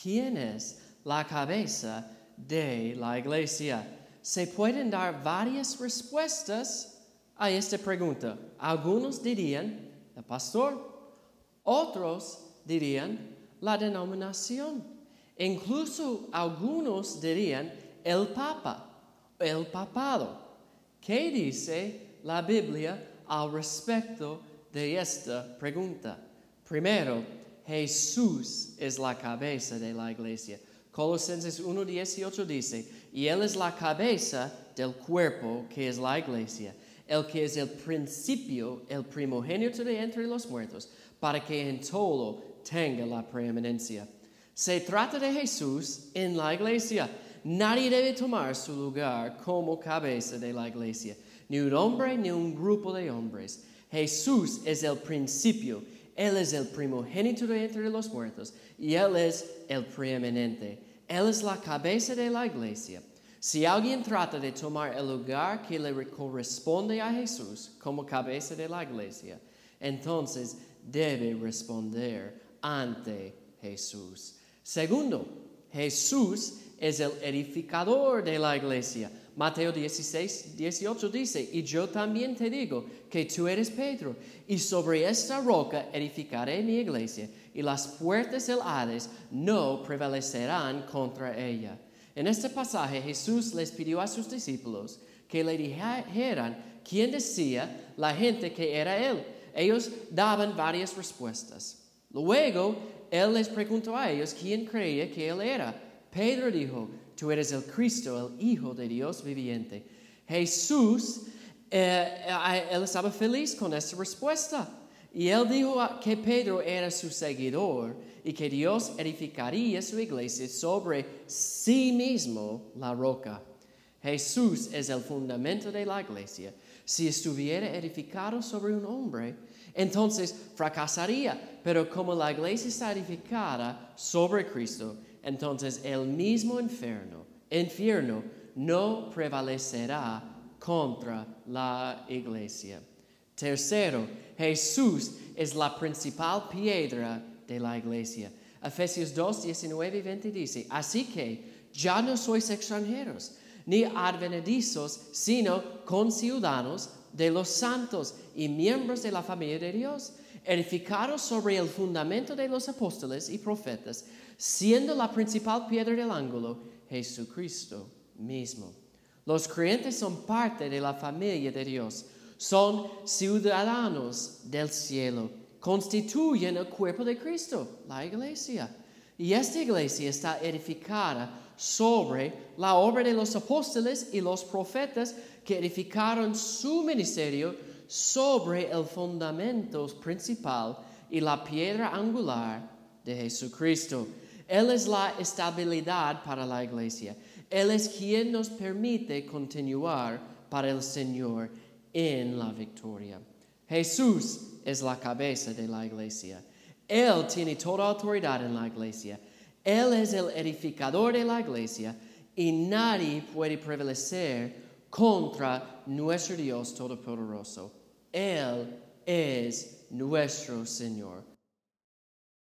¿quién es la cabeza de la iglesia? Se pueden dar varias respuestas a esta pregunta. Algunos dirían el pastor, otros dirían la denominación, incluso algunos dirían el papa, el papado. ¿Qué dice la Biblia al respecto de esta pregunta? Primero, Jesús es la cabeza de la iglesia. Colosenses 1.18 dice, y Él es la cabeza del cuerpo que es la iglesia, el que es el principio, el primogénito de entre los muertos, para que en todo tenga la preeminencia. Se trata de Jesús en la iglesia. Nadie debe tomar su lugar como cabeza de la iglesia, ni un hombre ni un grupo de hombres. Jesús es el principio, Él es el primogénito de entre los muertos y Él es el preeminente. Él es la cabeza de la iglesia. Si alguien trata de tomar el lugar que le corresponde a Jesús como cabeza de la iglesia, entonces debe responder ante Jesús. Segundo, Jesús es el edificador de la iglesia. Mateo 16, 18 dice, y yo también te digo que tú eres Pedro, y sobre esta roca edificaré mi iglesia, y las puertas del Hades no prevalecerán contra ella. En este pasaje Jesús les pidió a sus discípulos que le dijeran quién decía la gente que era Él. Ellos daban varias respuestas. Luego Él les preguntó a ellos quién creía que Él era. Pedro dijo, tú eres el Cristo, el Hijo de Dios viviente. Jesús, eh, eh, él estaba feliz con esta respuesta. Y él dijo que Pedro era su seguidor y que Dios edificaría su iglesia sobre sí mismo la roca. Jesús es el fundamento de la iglesia. Si estuviera edificado sobre un hombre, entonces fracasaría. Pero como la iglesia está edificada sobre Cristo, entonces el mismo infierno, infierno no prevalecerá contra la iglesia. Tercero, Jesús es la principal piedra de la iglesia. Efesios 2, 19 y 20 dice, así que ya no sois extranjeros ni advenedizos, sino conciudadanos de los santos y miembros de la familia de Dios, edificados sobre el fundamento de los apóstoles y profetas, siendo la principal piedra del ángulo Jesucristo mismo. Los creyentes son parte de la familia de Dios, son ciudadanos del cielo, constituyen el cuerpo de Cristo, la iglesia. Y esta iglesia está edificada sobre la obra de los apóstoles y los profetas que edificaron su ministerio sobre el fundamento principal y la piedra angular de Jesucristo. Él es la estabilidad para la iglesia. Él es quien nos permite continuar para el Señor en la victoria. Jesús es la cabeza de la iglesia. Él tiene toda autoridad en la iglesia. Él es el edificador de la iglesia y nadie puede prevalecer contra nuestro Dios Todopoderoso. Él es nuestro Señor.